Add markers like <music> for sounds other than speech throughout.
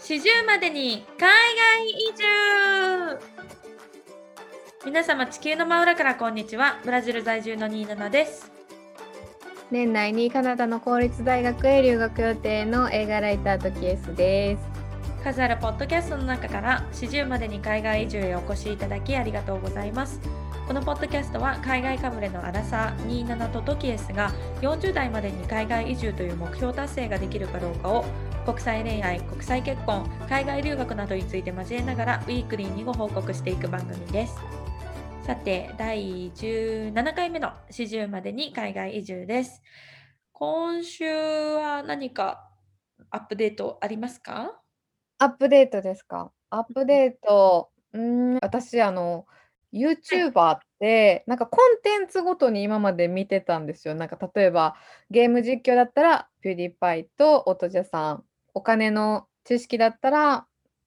四十までに海外移住。皆様地球の真裏からこんにちは。ブラジル在住のニーナナです。年内にカナダの公立大学へ留学予定の映画ライタートキエスです。数あるポッドキャストの中から四十までに海外移住へお越しいただきありがとうございますこのポッドキャストは海外かぶれのアラサー27とトキエスが40代までに海外移住という目標達成ができるかどうかを国際恋愛、国際結婚、海外留学などについて交えながらウィークリーにご報告していく番組です。さて、第17回目の40までに海外移住です。今週は何かアップデートありますか？アップデートですか？アップデート、うん、私、あの、YouTuber って、なんかコンテンツごとに今まで見てたんですよ。なんか例えばゲーム実況だったら、ピューディパイとオトジャさん。お金の知識だったら、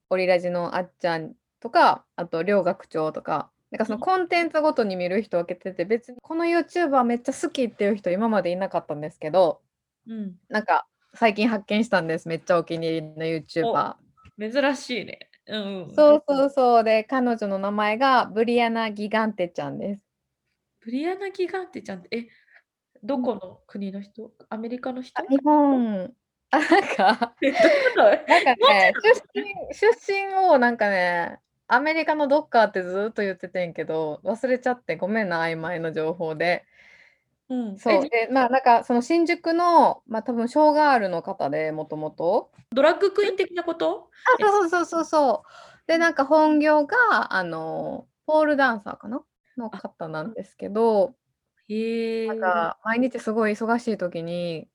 オリラジのあっちゃんとか、あと両学長とか。なんかそのコンテンツごとに見る人分けてて、別にこの YouTuber めっちゃ好きっていう人今までいなかったんですけど、うん、なんか最近発見したんです。めっちゃお気に入りの YouTuber。珍しいね。うん、そうそうそう。で彼女の名前がブリアナ・ギガンテちゃんです。ブリアナ・ギガンテちゃんってえどこの国の人？アメリカの人？日本。あなんか。<laughs> なんかね出身出身をなんかねアメリカのどっかってずっと言っててんけど忘れちゃってごめんな曖昧な情報で。うん、そう。でまあなんかその新宿のまあ多分ショーガールの方でもともとドラッグクイーン的なこと？あそうそうそうそう。でなんか本業があのポールダンサーかな？の方なんですけど。へなんか毎日すごい忙しい時に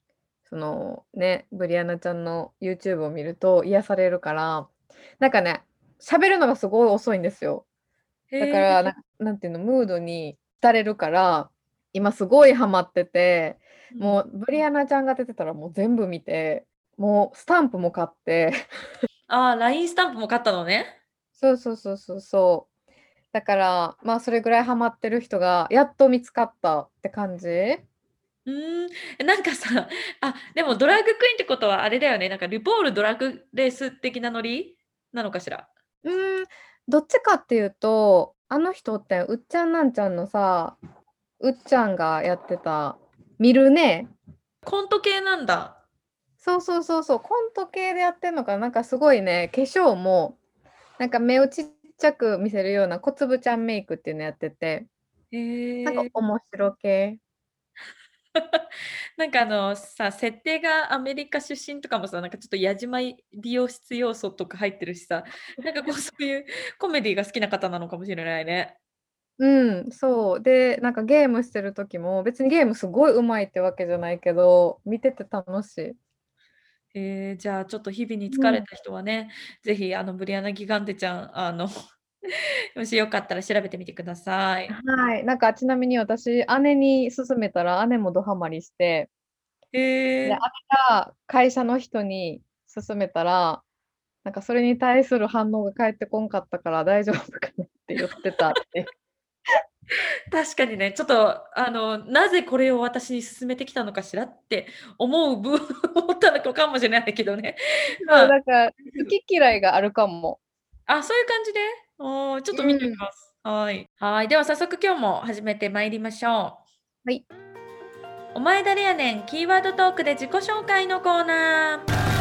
そのねブリアナちゃんの YouTube を見ると癒されるからなんかね喋るのがすごい遅いんですよ。だからななんていうのムードに浸れるから今すごいハマってて、もうブリアナちゃんが出てたらもう全部見て、もうスタンプも買って。ああ、LINE スタンプも買ったのね。そうそうそうそうそう。だから、まあそれぐらいハマってる人がやっと見つかったって感じうん、なんかさ、あ、でもドラッグクイーンってことはあれだよね、なんかルポールドラッグレース的なノリ？なのかしら？うん、どっちかっていうと、あの人ってうっちゃんなんちゃんのさ、うっちゃんがやってた、見るね。コント系なんだ。そうそうそうそう、コント系でやってんのかな、なんかすごいね、化粧も、なんか目をちっちゃく見せるような小粒ちゃんメイクっていうのやってて、へなんか面白系。<laughs> なんかあのさ、設定がアメリカ出身とかもさ、なんかちょっと矢島美容室要素とか入ってるしさ、なんかこうそういうコメディが好きな方なのかもしれないね。うん、そう。で、なんかゲームしてる時も、別にゲームすごい上手いってわけじゃないけど、見てて楽しい。えー、じゃあちょっと日々に疲れた人はね、ぜひあのブリアナ・ギガンテちゃん、あの <laughs> もしよかったら調べてみてください。はい。なんかちなみに私、姉に勧めたら姉もドハマりして、で、え姉が会社の人に勧めたら、なんかそれに対する反応が返ってこんかったから大丈夫かなって言ってたって。<laughs> 確かにね、ちょっとあの、なぜこれを私に勧めてきたのかしらって思う部分思ったのかもしれないけどね。まあ、なんか好き嫌いがあるかも。あ、そういう感じでおちょっと見てみます。うん、はい。はい。では早速今日も始めてまいりましょう。はい。お前誰やねん？キーワードトークで自己紹介のコーナー。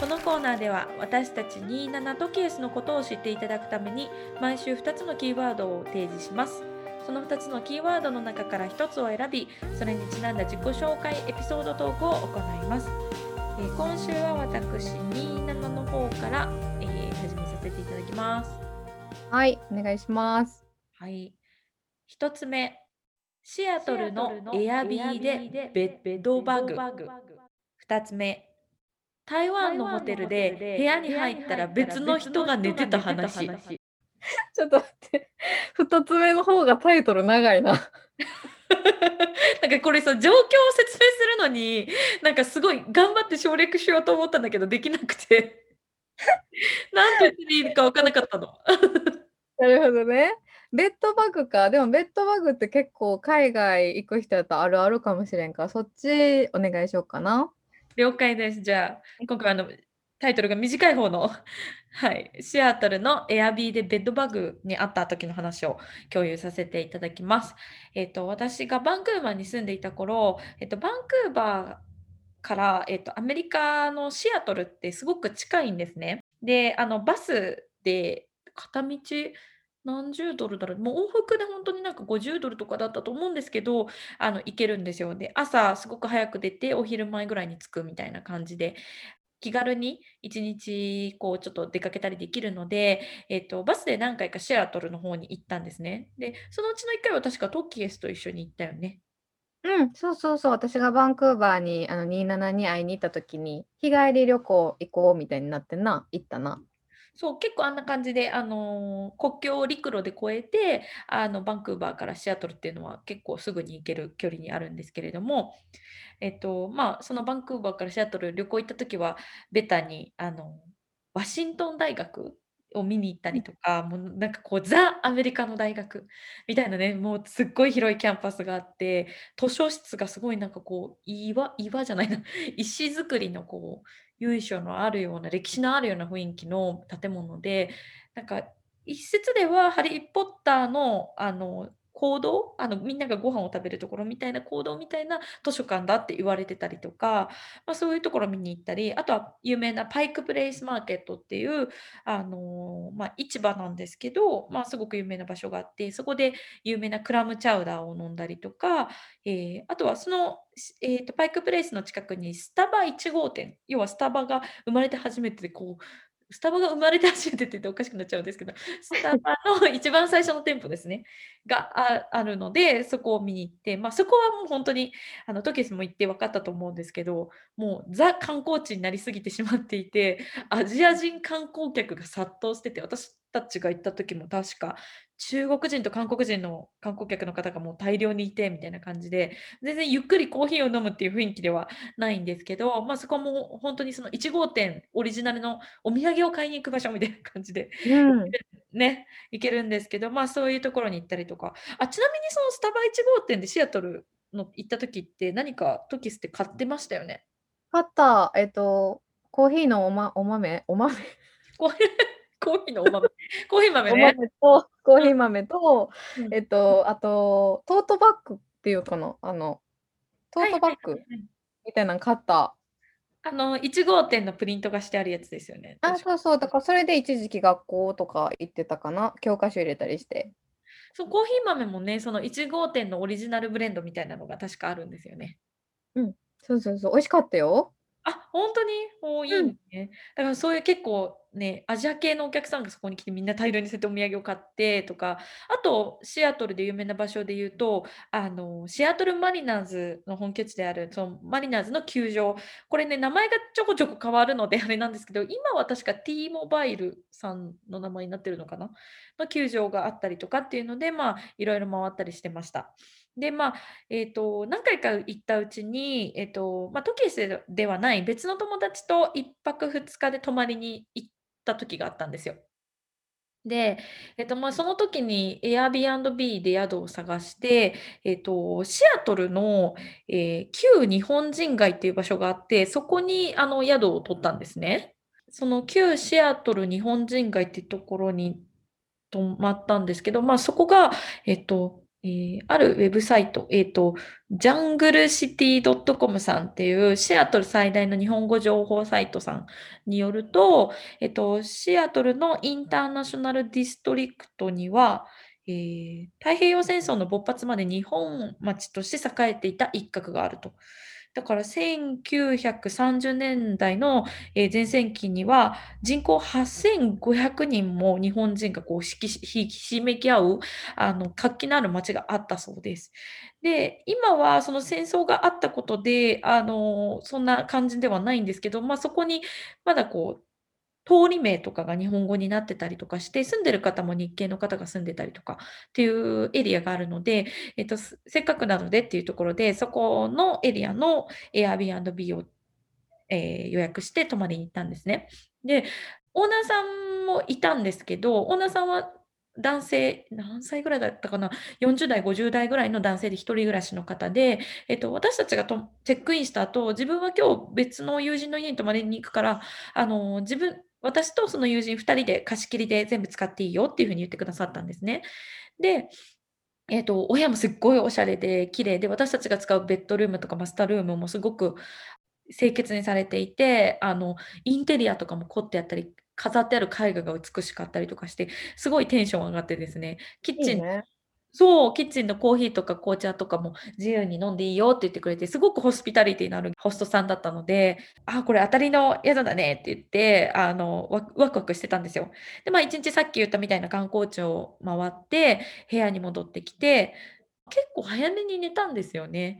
このコーナーでは私たち27とケースのことを知っていただくために毎週2つのキーワードを提示します。その2つのキーワードの中から1つを選び、それにちなんだ自己紹介エピソードトークを行います。えー、今週は私27の方から、えー、始めさせていただきます。はい、お願いします。はい。1つ目、シアトルのエアビーでベッドバグ。2つ目、台湾のホテルで部屋に入ったら別の人が寝てた話。<laughs> ちょっと待って。二つ目の方がタイトル長いな。<laughs> なんかこれさ状況を説明するのになんかすごい頑張って省略しようと思ったんだけどできなくて <laughs> なんて言っていいか分からなかったの。なるほどね。ベッドバグか。でもベッドバグって結構海外行く人だとあるあるかもしれんからそっちお願いしようかな。了解です。じゃあ、今回あの、タイトルが短い方の <laughs> はい、シアトルのエアビーでベッドバグにあった時の話を共有させていただきます。えっと、私がバンクーバーに住んでいた頃、えっと、バンクーバーから、えっと、アメリカのシアトルってすごく近いんですね。で、あの、バスで片道何十ドルだろう、もう往復で本当になんか50ドルとかだったと思うんですけど、あの、行けるんですよ。で、朝すごく早く出て、お昼前ぐらいに着くみたいな感じで、気軽に1日こうちょっと出かけたりできるので、えっと、バスで何回かシェアトルの方に行ったんですね。で、そのうちの1回は確かトッキエスと一緒に行ったよね。うん、そうそうそう、私がバンクーバーにあの27に会いに行った時に、日帰り旅行行こうみたいになってな、行ったな。そう、結構あんな感じで、あの、国境を陸路で越えて、あの、バンクーバーからシアトルっていうのは結構すぐに行ける距離にあるんですけれども、えっと、まあ、そのバンクーバーからシアトル旅行行った時は、ベタに、あの、ワシントン大学を見に行った。りとか、もうなんかこうザ・アメリカの大学みたいなね、もうすっごい広いキャンパスがあって、図書室がすごいなんかこう、岩岩じゃないな、<laughs> 石造りのこう、由緒のあるような、歴史のあるような雰囲気の建物で、なんか一説ではハリー・ポッターのあの講堂、あのみんながご飯を食べるところみたいな講堂みたいな図書館だって言われてたりとか、まあ、そういうところ見に行ったり、あとは有名なパイクプレイスマーケットっていう、あの、まあ、市場なんですけど、まあ、すごく有名な場所があって、そこで有名なクラムチャウダーを飲んだりとか、えーあとはその、えーと、パイクプレイスの近くにスタバ1号店、要はスタバが生まれて初めてで、こう、スタバが生まれて初めてって言っておかしくなっちゃうんですけど、<laughs> スタバの一番最初の店舗ですね。がああるので、そこを見に行って、まあ、そこはもう本当に、あの、トキスも行って分かったと思うんですけど、もうザ観光地になりすぎてしまっていて、アジア人観光客が殺到してて、私たちが行った時も確か、中国人と韓国人の観光客の方がもう大量にいてみたいな感じで、全然ゆっくりコーヒーを飲むっていう雰囲気ではないんですけど、まあ、そこも本当にその1号店オリジナルのお土産を買いに行く場所みたいな感じで、うん。<laughs> ね、行けるんですけど、まあ、そういうところに行ったりとか。あ、ちなみにそのスタバ1号店でシアトルの行った時って、何かトキスって買ってましたよね？買った、えっと、コーヒーのおまお豆？お豆？コーヒーコーヒーのお豆。コーヒー豆おね。豆と、コーヒー豆と。えっと、あと、トートバッグっていうかな、あの、トートバッグ。みたいなん買った。あの、1号店のプリントがしてあるやつですよね、あ。そうそう、だからそれで一時期学校とか行ってたかな、教科書入れたりして。そう、コーヒー豆もね、その1号店のオリジナルブレンドみたいなのが確かあるんですよね。うん、そうそうそう、美味しかったよ。あ、ほんとに？おお、いいうん。ね。だからそういう結構ね、アジア系のお客さんがそこに来てみんな大量にそうやってお土産を買ってとか、あとシアトルで有名な場所で言うと、あの、シアトルマリナーズの本拠地である、そのマリナーズの球場、これね、名前がちょこちょこ変わるのであれなんですけど、今は確か T モバイルさんの名前になってるのかな？の球場があったりとかっていうので、まあ、いろいろ回ったりしてました。で、まあ、えっと、何回か行ったうちに、えっと、まあ、トキエスではない別の友達と1泊2日で泊まりに行った時があったんですよ。で、えっと、まあ、その時に Airbnb で宿を探して、えっと、シアトルの、えー旧日本人街っていう場所があって、そこにあの宿を取ったんですね。その旧シアトル日本人街っていうところに泊まったんですけど、まあ、そこが、えっと、えーあるウェブサイト、えっと、ジャングルシティ .com さんっていうシアトル最大の日本語情報サイトさんによると、えっと、シアトルのインターナショナルディストリクトには、えー太平洋戦争の勃発まで日本町として栄えていた一角があると。だから1930年代の、前線期には人口8500人も日本人がこうひきしめき合うあの活気のある街があったそうです。で、今はその戦争があったことで、あの、そんな感じではないんですけど、まあ、そこにまだこう通り名とかが日本語になってたりとかして、住んでる方も日系の方が住んでたりとかっていうエリアがあるので、えっと、せっかくなのでっていうところで、そこのエリアの Airbnb を、えー予約して泊まりに行ったんですね。で、オーナーさんもいたんですけど、オーナーさんは男性、何歳ぐらいだったかな、40代、50代ぐらいの男性で一人暮らしの方で、えっと、私たちがとチェックインした後、自分は今日別の友人の家に泊まりに行くから、あの、自分私とその友人2人で貸し切りで全部使っていいよっていう風に言ってくださったんですね。で、えっと、お部屋もすっごいおしゃれで綺麗で、私たちが使うベッドルームとかマスタールームもすごく清潔にされていて、あの、インテリアとかも凝ってあったり、飾ってある絵画が美しかったりとかして、すごいテンション上がってですね、キッチン。そう、キッチンのコーヒーとか紅茶とかも自由に飲んでいいよって言ってくれて、すごくホスピタリティのあるホストさんだったので、あ、これ当たりの宿だねって言って、あの、ワクワクしてたんですよ。で、まあ、1日さっき言ったみたいな観光地を回って、部屋に戻ってきて、結構早めに寝たんですよね。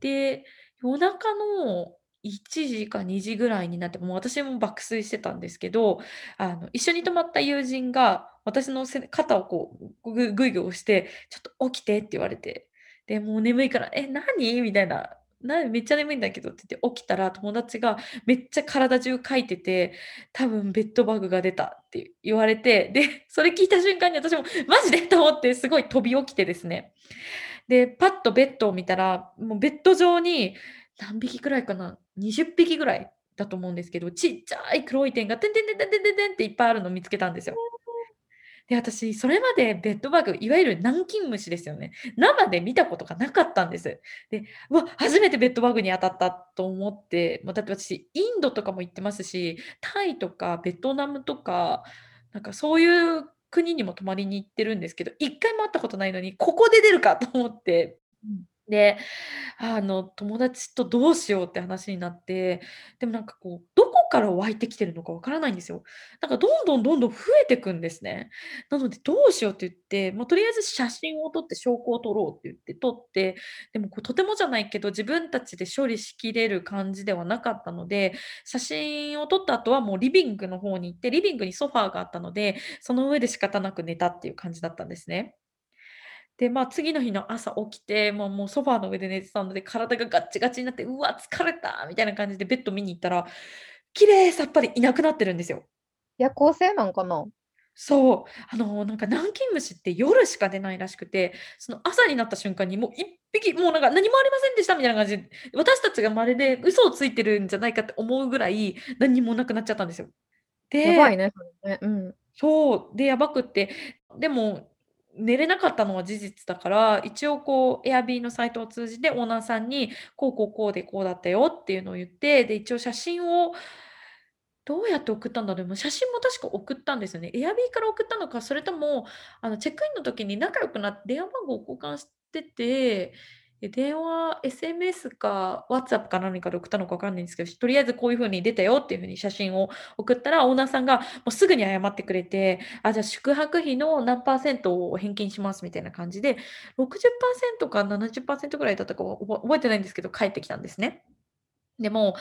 で、夜中の1時か2時ぐらいになって、もう私も爆睡してたんですけど、あの、一緒に泊まった友人が、私の肩をこう、ぐぐいぐい押して、「ちょっと起きて」って言われて、で、もう眠いから、「え、何？」みたいな、「なめっちゃ眠いんだけど」って言って起きたら、友達がめっちゃ体中かいてて、「多分ベッドバグが出た」って言われて、で、それ聞いた瞬間に私も「マジで？」と思ってすごい飛び起きてですね。で、パッとベッドを見たら、もうベッド上に何匹くらいかな、20匹ぐらいだと思うんですけど、ちっちゃい黒い点がてんてんてんてんてんてんてっていっぱいあるのを見つけたんですよ。で、私それまでベッドバグ、いわゆる南京虫ですよね。生で見たことがなかったんです。で、うわ、初めてベッドバグに当たったと思って、ま、だって私インドとかも行ってますし、タイとかベトナムとか、なんかそういう国にも泊まりに行ってるんですけど、1回も会ったことないのに、ここで出るかと思って、うん。で、あの、友達とどうしようって話になって、でもなんかこう、どこから湧いてきてるのかわからないんですよ。なんかどんどんどんどん増えてくんですね。なのでどうしようって言って、もうとりあえず写真を撮って証拠を撮ろうって言って撮って、でもこうとてもじゃないけど、自分たちで処理しきれる感じではなかったので、写真を撮った後はもうリビングの方に行って、リビングにソファーがあったので、その上で仕方なく寝たっていう感じだったんですね。で、まあ、次の日の朝起きて、もうもうソファーの上で寝てたので、体がガッチガチになって、うわ、疲れたみたいな感じでベッド見に行ったら、綺麗さっぱりいなくなってるんですよ。夜行性なんかな？そう、あの、なんか南京虫って夜しか出ないらしくて、その朝になった瞬間にもう1匹、もうなんか何もありませんでしたみたいな感じで、私たちがまるで嘘をついてるんじゃないかって思うぐらい、何にもなくなっちゃったんですよ。でやばいね、それね。うん。そう、で、やばくって、でも寝れなかったのは事実だから、一応こう、エアビーのサイトを通じてオーナーさんに、こうこうこうでこうだったよっていうのを言って、で、一応写真をどうやって送ったんだろう、でも写真も確か送ったんですよね。エアビーから送ったのか、それとも、あの、チェックインの時に仲良くなって電話番号を交換してて、電話、SMS か WhatsApp か何かで送ったのか分かんないんですけど、とりあえずこういう風に出たよっていう風に写真を送ったら、オーナーさんがもうすぐに謝ってくれて、あ、じゃあ宿泊費の何パーセントを返金しますみたいな感じで、60%か70%ぐらいだったか覚えてないんですけど、返ってきたんですね。でも、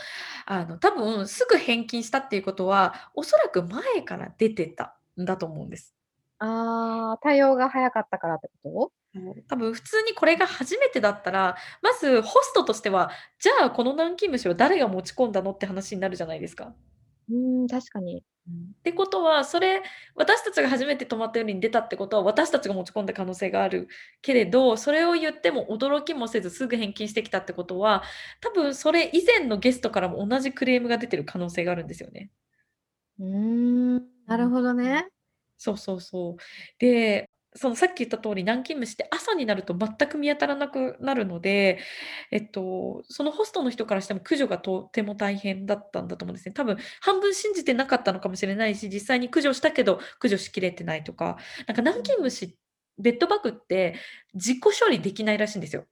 あの、多分すぐ返金したっていうことは、おそらく前から出てたんだと思うんです。ああ、対応が早かったからってこと？多分普通にこれが初めてだったら、まずホストとしては、じゃあこの南京虫は誰が持ち込んだのって話になるじゃないですか。うーん、確かに。うん。ってことは、それ、私たちが初めて泊まった夜に出たってことは、私たちが持ち込んだ可能性があるけれど、それを言っても驚きもせずすぐ返金してきたってことは、多分それ以前のゲストからも同じクレームが出てる可能性があるんですよね。うーん、なるうん。ほどね。そうそうそう。で、そのさっき言った通り、南京虫って朝になると全く見当たらなくなるので、えっと、そのホストの人からしても駆除がとても大変だったんだと思うんですね。多分半分信じてなかったのかもしれないし、実際に駆除したけど、駆除しきれてないとか、なんか南京虫、ベッドバグって自己処理できないらしいんですよ。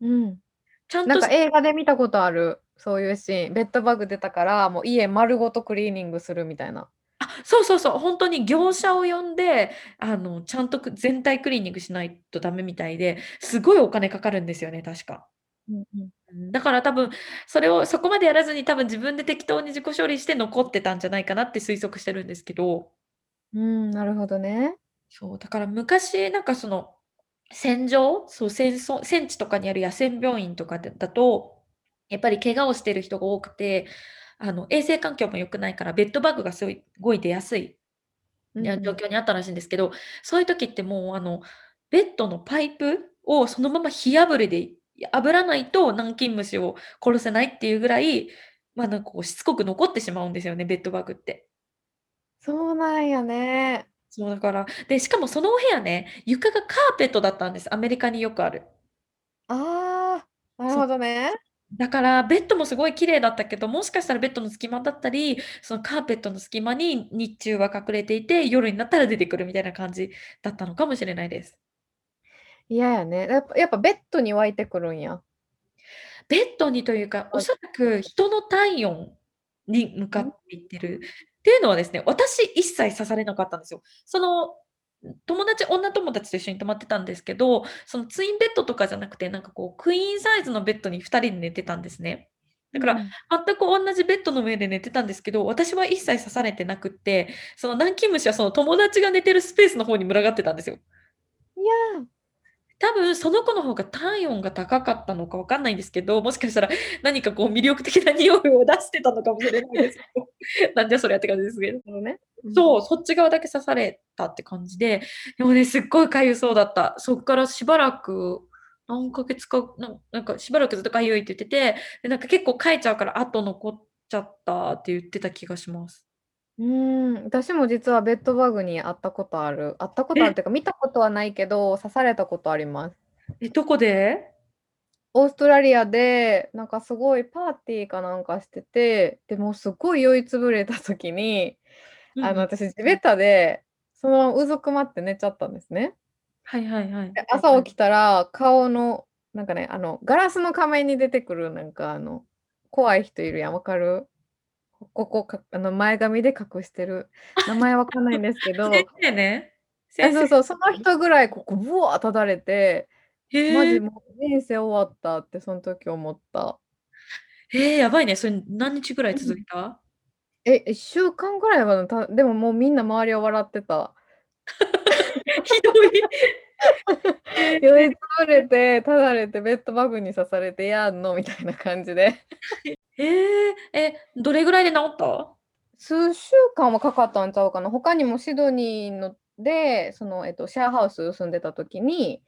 うん。ちゃんとしなんか映画で見たことある、そういうシーン。ベッドバグ出たから、もう家丸ごとクリーニングするみたいな。あ、そうそうそう、ほんとに業者を呼んで、あの、ちゃんとく全体クリーニングしないとダメみたいで、すごいお金かかるんですよね、確か。うんだから多分、それをそこまでやらずに多分自分で適当に自己処理して残ってたんじゃないかなって推測してるんですけど。うーん、なるほどね。そう、だから昔なんかその、戦場、そう、戦争戦地とかにある野戦病院とかでだと、やっぱり怪我をしてる人が多くて、あの、衛生環境も良くないからベッドバグがすごい出やすい。状況にあったらしいんですけど、そういう時ってもう、あの、ベッドのパイプをそのまま火あぶりで炙らないと南京虫を殺せないっていうぐらい、ま、なんかこうしつこく残ってしまうんですよね、ベッドバグって。そうなんやね。そうだから、で、しかもそのお部屋ね、床がカーペットだったんです。アメリカによくある。ああ、なる。ほどね。だからベッドもすごい綺麗だったけど、もしかしたらベッドの隙間だったり、そのカーペットの隙間に日中は隠れていて、夜になったら出てくるみたいな感じだったのかもしれないです。嫌やね。やっぱやっぱベッドに湧いてくるんや。ベッドにというか、おそらく人の体温に向かん？っていってる。っていうのはですね、私一切刺されなかったんですよ。その、友達女友達と一緒に泊まってたんですけど、そのツインベッドとかじゃなくて、なんかこうクイーンサイズのベッドに2人で寝てたんですね。だからうん。全く同じベッドの上で寝てたんですけど、私は一切刺されてなくって、その南京虫はその友達が寝てるスペースの方に群がってたんですよ。いや。多分その子の方が体温が高かったのかわかんないんですけど、もしかしたら何かこう魅力的な匂いを出してたのかもしれないですけど、<laughs> なんじゃそりゃって感じですけど。ね。うん。そう、そっち側だけ刺されたって感じで、でもね、すっごい痒そうだった。そっからしばらく、何ヶ月か、なんかしばらくずっと痒いって言ってて、で、なんか結構かいちゃうから跡残っちゃったって言ってた気がします。うーん、私も実はベッドバグに遭ったことある。遭ったことあるえ！っていうか、見たことはないけど、刺されたことあります。え、どこで？オーストラリアで、なんかすごいパーティーかなんかしてて、で、もうすっごい酔いつぶれた時に、あの。私地べたで、そのままうずくまって寝ちゃったんですね。はいはいはい。で、朝起きたら、顔のなんかね、あの、ガラスの仮面に出てくるなんかあの、怖い人いるやん、分かる？ここ、かあの、前髪で隠してる。<laughs> 名前わかんないんですけ先ど生ね。あ、先生。そうそう、その人ぐらいここブワーただれて、マへえ。ジもう人生終わったってそん時思った。へえ、やばいね。それ何日ぐらいうん。続いた？え、1週間ぐらいは、たでももうみんな周りは笑ってた。<laughs> ひどい。へ <laughs> 酔いえ。つぶれて、ただれて、ベッドバグに刺されてやんの？みたいな感じで。へえ、え、どれぐらいで治った？数週間はかかったんちゃうかな。他にもシドニーので、その、えっと、シェアハウス住んでた時に、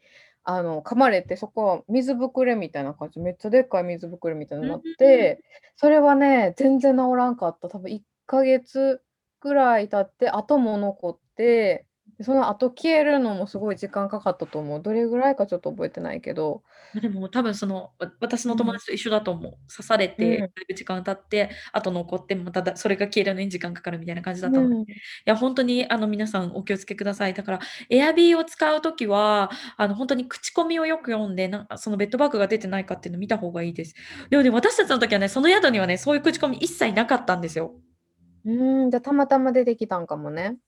あの、噛まれて、そこは水ぶくれみたいな感じ、めっちゃでっかい水ぶくれみたいにうなっ。て、それはね、全然治らんかった。多分1ヶ月ぐらい経って痕も残って、で、その痕消えるのもすごい時間かかったと思う。どれぐらいかちょっと覚えてないけど。ま、でも多分その、わ私うん。の友達と一緒だと思う。刺されて、うん。だいぶ時間経って、痕残って、また、だそれが消えるのに時間かかるみたいな感じだったので。いうん。や、ほんとにあの、皆さんお気を付けください。だから、エアビーを使う時は、あの、ほんとに口コミをよく読んで、なんかそのベッドバグが出てないかっていうのを見た方がいいです。でもね、私たちの時はね、その宿にはね、そういう口コミ一切なかったんですよ。うーん、じゃ、たまたま出てきたんかもね。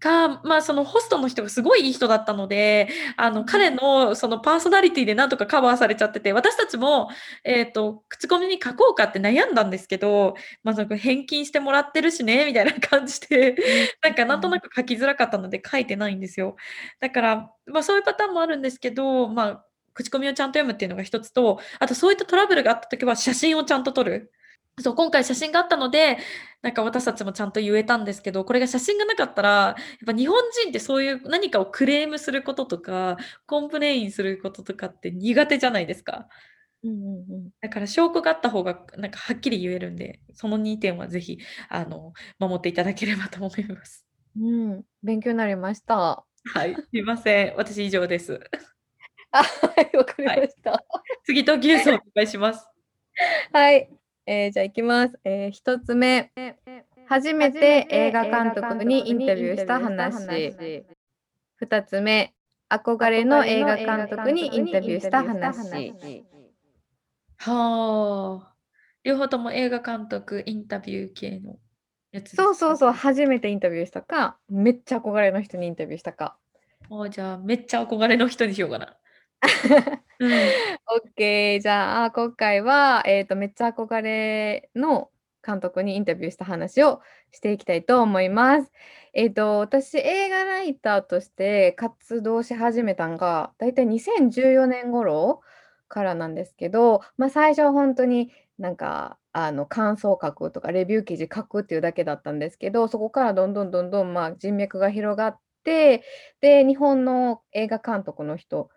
か、ま、そのホストの人がすごいいい人だったので、あの、うん。彼のそのパーソナリティでなんとかカバーされちゃってて、私たちも、えっと、口コミに書こうかって悩んだんですけど、ま、なんか返金してもらってるしね、みたいな感じで、うん、なんかなんとうん。なく書きづらかったので書いてないんですよ。だから、ま、そういうパターンもあるんですけど、ま、口コミをちゃんと読むっていうのが一つと、あとそういったトラブルがあった時は写真をちゃんと撮る。そう、今回写真があったので、なんか私たちもちゃんと言えたんですけど、これが写真がなかったら、やっぱ日本人ってそういう何かをクレームすることとか、 complain することとかって苦手じゃないですか。うんうんうん。だから証拠があった方が、なんかはっきり言えるんで、その2点はぜひ、あの、守っていただければと思います。うん、勉強になりました。はい、すいません。私以上です。あ、はい、わかりはい。ました。次、トキュースお願いします。はい、ええ、じゃあ行きます。ええ、1つ目、初めて映画監督にインタビューした話。2つ目、憧れの映画監督にインタビューした話。はあ。両方とも映画監督、インタビュー系のやつ？そうそうそう、初めてインタビューしたか、めっちゃ憧れの人にインタビューしたか。もうじゃあ、めっちゃ憧れの人にしようかな。うん。オッケー、じゃあ、今回は、えっと、めっちゃ憧れの監督にインタビューした話をしていきたいと思います。えっと、私、映画ライターとして活動し始めたんが、だいたい2014年頃からなんですけど、まあ、最初はほんとになんかあの感想書くとかレビュー記事書くっていうだけだったんですけどそこからどんどんどんどん、まあ、人脈が広がってで日本の映画監督の人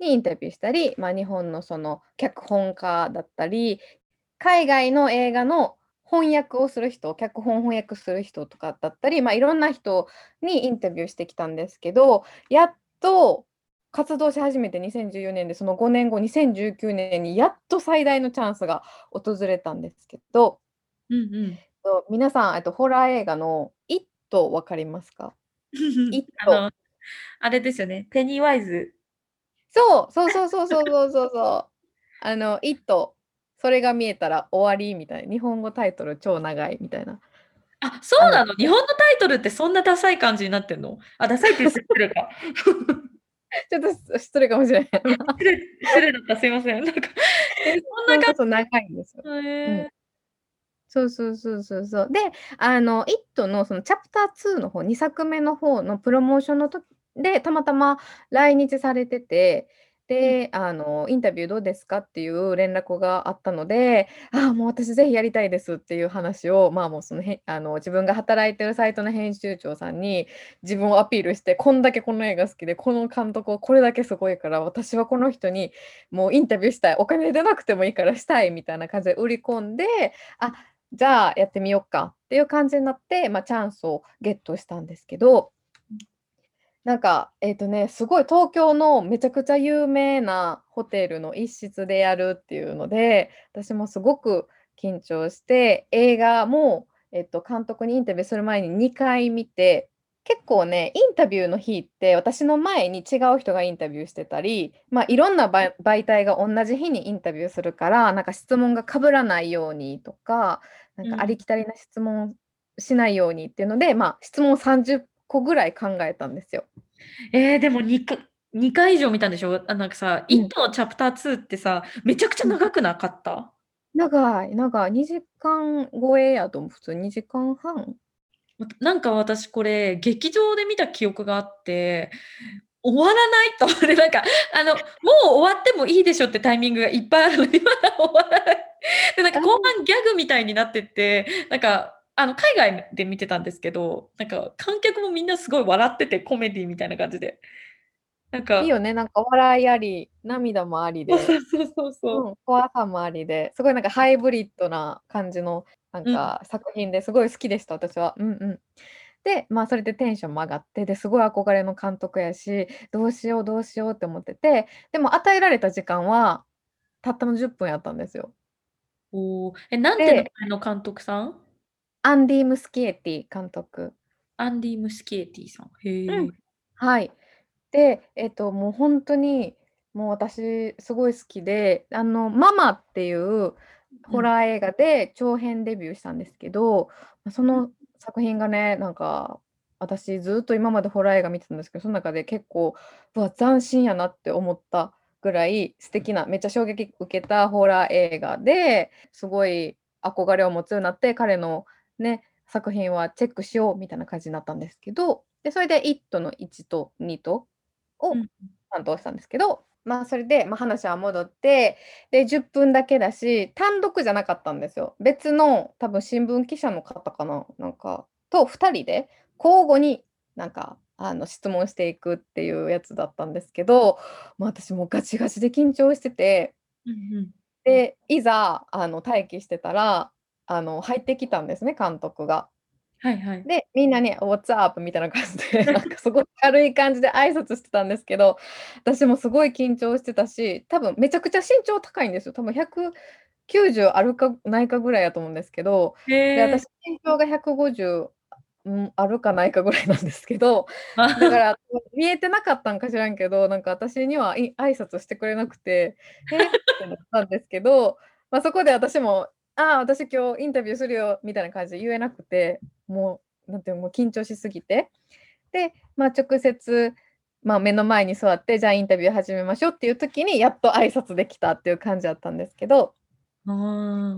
にインタビューしたり、まあ、日本のその脚本家だったり海外の映画の翻訳をする人脚本翻訳する人とかだったり、まあ、いろんな人にインタビューしてきたんですけどやっと活動し始めて2014年でその5年後2019年にやっと最大のチャンスが訪れたんですけど、うんうん、皆さんとホラー映画の「イット」分かりますか？<laughs> イット。あれですよね。ペニーワイズそうそうそうそうそうそうそう。そうあの「イット」それが見えたら終わりみたいな。日本語タイトル超長いみたいな。あそうなの？日本のタイトルってそんなダサい感じになってんの？あダサいって言ってるか。<laughs> ちょっと失礼かもしれな。い。失礼失礼だった、すいません。なんか、えそんなこと長いんですよ。うん。そうそうそうそうそう。で、あの、イットのそのチャプター2の方、2作目の方のプロモーションの時で、たまたま来日されてて、で、あの、インタビューどうですかっていう連絡があったので、ああ、もう私ぜひやりたいですっていう話を、まあもうそのへあの自分が働いてるサイトの編集長さんに自分をアピールして、こんだけこの映画好きで、この監督はこれだけすごいから、私はこの人にもうインタビューしたい、お金出なくてもいいからしたいみたいな感じで売り込んで、あじゃあやってみようかっていう感じになって、まあ、チャンスをゲットしたんですけど、なんか、えっとね、すごい東京のめちゃくちゃ有名なホテルの一室でやるっていうので、私もすごく緊張して、映画も、えっと、監督にインタビューする前に2回見て、結構ね、インタビューの日って私の前に違う人がインタビューしてたり、まあ、いろんな媒体が同じ日にインタビューするから、なんか質問が被らないようにとか、なんかありきたりな質問しないようにっていうので、まあ、質問30個ぐらい考えたんですよ。えー、でも 2, か2回以上見たんでしょ？あなんかさ、うん、のチャプター2ってさ、めちゃくちゃ長くなかった、長い。なんか2時間超えやと思う。普通2時間半。なんか私これ劇場で見た記憶があって終わらないと思ってなんかあのもう終わってもいいでしょってタイミングがいっぱいあるのにまだ終わらないでなんか後半ギャグみたいになってってなんかあの、海外で見てたんですけど、なんか観客もみんなすごい笑ってて、コメディみたいな感じで。なんかいいよね、なんか笑いあり、涙もありで、そうそうそうそう。うん、怖さもありで、すごいなんかハイブリッドな感じのなんか作品ですごい好きでした、私は。うんうん。で、まあそれでテンションも上がって、ですごい憧れの監督やし、どうしようどうしようって思ってて、でも与えられた時間はたったの10分やったんですよ。おお、え、なんて名前の監督さん？アンディ・ムスキエティ監督。アンディ・ムスキエティさん。へえ。うん。はい。で、えっと、もう本当に、もう私すごい好きで、あの、ママっていうホラー映画で長編デビューしたんですけど、ま、その作品がね、なんか、私ずっと今までホラー映画見てたんですけど、その中で結構、うわ、斬新やなって思ったぐらい素敵な、めっちゃ衝撃受けたホラー映画で、すごい憧れを持つようになって、彼のね、作品はチェックしようみたいな感じになったんですけど、でそれで「イット!」の1と2とを担当したんですけど、うん、まあそれで、まあ、話は戻ってで10分だけだし単独じゃなかったんですよ別の多分新聞記者の方かななんかと2人で交互になんかあの質問していくっていうやつだったんですけど、まあ、私もガチガチで緊張してて、うんうん、でいざあの待機してたらあの入ってきたんですね、監督が。はいはい。で、みんなに「What's up?」みたいな感じで、<laughs> なんかすごい軽い感じで挨拶してたんですけど、私もすごい緊張してたし、多分めちゃくちゃ身長高いんですよ。多分190あるかないかぐらいやと思うんですけど、で、私身長が150、うん、あるかないかぐらいなんですけど、だから見えてなかったんか知らんけど、なんか私にはい挨拶してくれなくて、「え？」ってなったんですけど、ま、そこで私もああ、私今日インタビューするよみたいな感じで言えなくて、もう、なんていうの、もう緊張しすぎて。で、まあ、直接、まあ、目の前に座って、じゃあインタビュー始めましょうっていう時に、やっと挨拶できたっていう感じだったんですけど。あ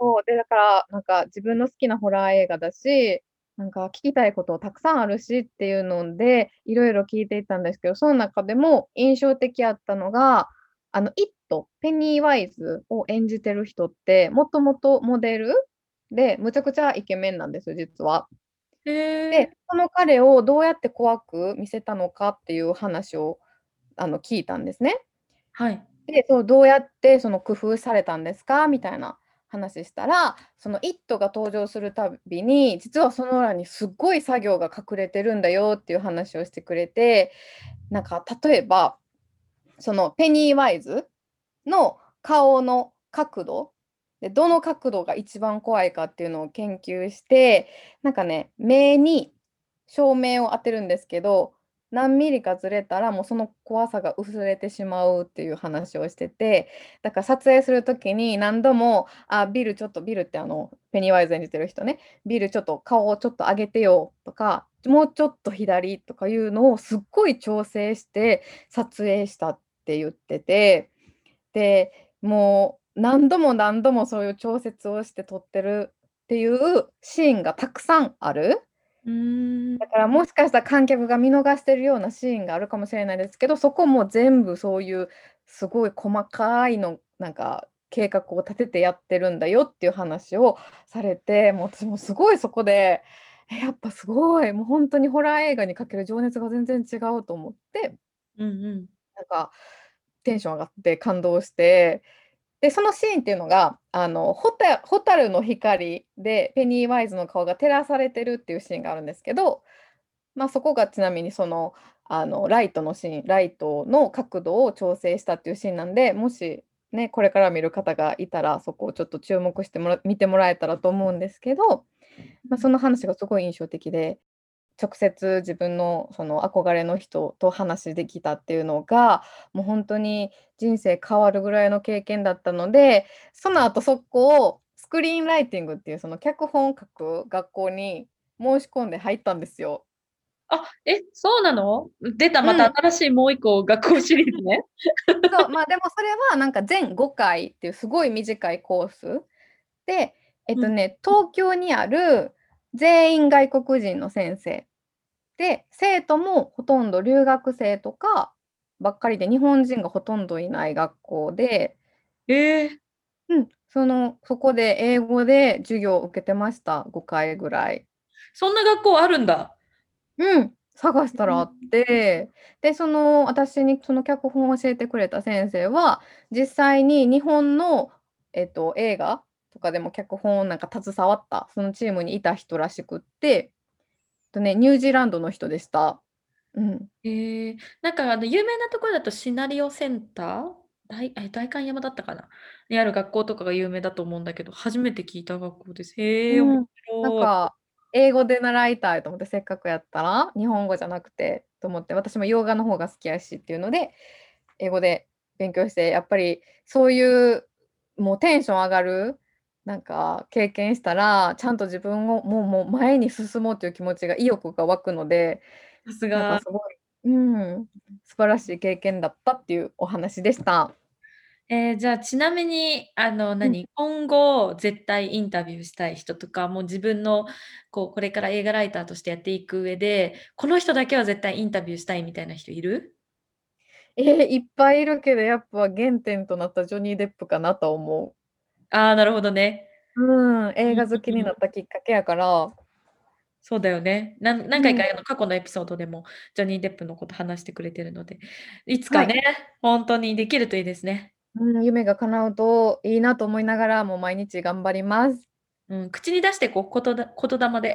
そうで、だから、なんか自分の好きなホラー映画だし、なんか聞きたいことたくさんあるしっていうので、いろいろ聞いていたんですけど、その中でも印象的やったのが、あの、イッ人、ペニーワイズを演じてる人って、もともとモデルで、むちゃくちゃイケメンなんですよ、実は。で、その彼をどうやって怖く見せたのかっていう話をあの聞いたんですね。はい。で、そうどうやってその工夫されたんですか？みたいな話したら、その「イット!」が登場するたびに、実はその裏にすっごい作業が隠れてるんだよっていう話をしてくれて、なんか例えば、そのペニーワイズの顔の角度で、どの角度が一番怖いかっていうのを研究して、なんかね、目に照明を当てるんですけど、何ミリかずれたら、もうその怖さが薄れてしまうっていう話をしてて、だから撮影する時に何度も、あ、ビルちょっとビルってあの、ペニワイズ演じてる人ね、ビルちょっと顔をちょっと上げてよとか、もうちょっと左とかいうのをすっごい調整して撮影したって言ってて、で、もう何度も何度もそういう調節をして撮ってるっていうシーンがたくさんある。うーん。だからもしかしたら観客が見逃してるようなシーンがあるかもしれないですけど、そこも全部そういうすごい細かいのなんか計画を立ててやってるんだよっていう話をされて、もう私もすごいそこで、え、やっぱすごい、もう本当にホラー映画にかける情熱が全然違うと思って、うんうん。なんかテンション上がって感動して、で、そのシーンっていうのが、あの、ホタホタルの光でペニーワイズの顔が照らされてるっていうシーンがあるんですけど、まあ、そこがちなみにその、あの、ライトのシーンライトの角度を調整したっていうシーンなんで、もしね、これから見る方がいたら、そこをちょっと注目してもら見てもらえたらと思うんですけど、まあ、その話がすごい印象的で。直接自分のその憧れの人と話できたっていうのが、もう本当に人生変わるぐらいの経験だったので、その後速攻スクリーンライティングっていうその脚本を書く学校に申し込んで入ったんですよ。あ、え、そうなの？出た、また新しいもう一個学校シリーズね。そう、まあ、でもそれはなんか全5回っていうすごい短いコースで、えっとね、東京にある全員外国人の先生。で、生徒もほとんど留学生とかばっかりで、日本人がほとんどいない学校でええ。うん、その、そこで英語で授業を受けてました、5回ぐらい。そんな学校あるんだ。うん、探したらあって、で、その、私にその脚本を教えてくれた先生は、実際に日本の、えっと、映画とかでも脚本をなんか携わった、そのチームにいた人らしくって、とね、ニュージーランドの人でした。うん。へえ、なんかあの有名なところだとシナリオセンター、大え、代官山だったかな？にある学校とかが有名だと思うんだけど、初めて聞いた学校です。へえ、面うん、なん白い。か、英語で習いたいと思って、せっかくやったら、日本語じゃなくてと思って、私も洋画の方が好きやしっていうので、英語で勉強して、やっぱりそういうもうテンション上がるなんか経験したら、ちゃんと自分をもうもう前に進もうという気持ちが意欲が湧くので、さすが。すごいうん、素晴らしい経験だったっていうお話でした。えー、じゃあちなみに、あの、うん。何、今後絶対インタビューしたい人とか、もう自分のこう、これから映画ライターとしてやっていく上で、この人だけは絶対インタビューしたいみたいな人いる？ええ、いっぱいいるけど、やっぱ原点となったジョニー・デップかなと思う。ああ、なるほどね。うん、映うん画好きにうん。なったきっかけやから。そうだよね。なん何うん。回かあの過去のエピソードでも、ジョニー・デップのこと話してくれてるので、いつはい。かね、ほんとにできるといいですね。うん、夢が叶うといいなと思いながら、もう毎日頑張ります。うん、口に出してこう、ことだ言霊で。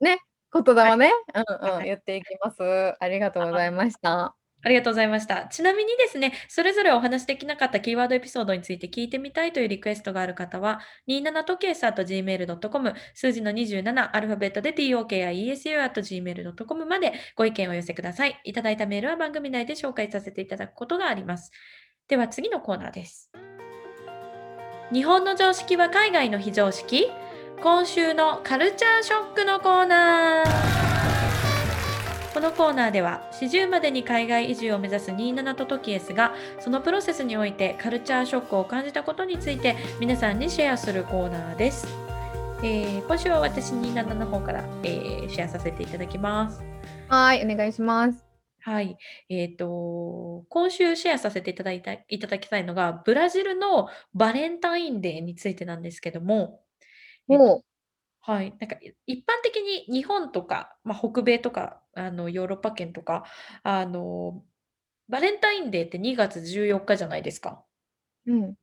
ね、言はい。霊ね。うんうん、はい。言っていきます。ありがとうございました。ありがとうございました。ちなみにですね、それぞれお話しできなかったキーワードエピソードについて聞いてみたいというリクエストがある方は、27時計さ .gmail.com、数字の27、アルファベットで tokiesu.gmail.com までご意見をお寄せください。いただいたメールは番組内で紹介させていただくことがあります。では次のコーナーです。日本の常識は海外の非常識？今週のカルチャーショックのコーナー。このコーナーでは40までに海外移住を目指す27とトキエスがそのプロセスにおいてカルチャーショックを感じたことについて皆さんにシェアするコーナーです。えー、今週は私27の方から、えー、シェアさせていただきます。はい、お願いします。はい。えっと、今週シェアさせていただいたいただきたいのが、ブラジルのバレンタインデーについてなんですけども、え。はい、なんか、い一般的に日本とか、まあ、北米とか、あの、ヨーロッパ圏とか、あの、バレンタインデーって2月14日じゃないですか。うん。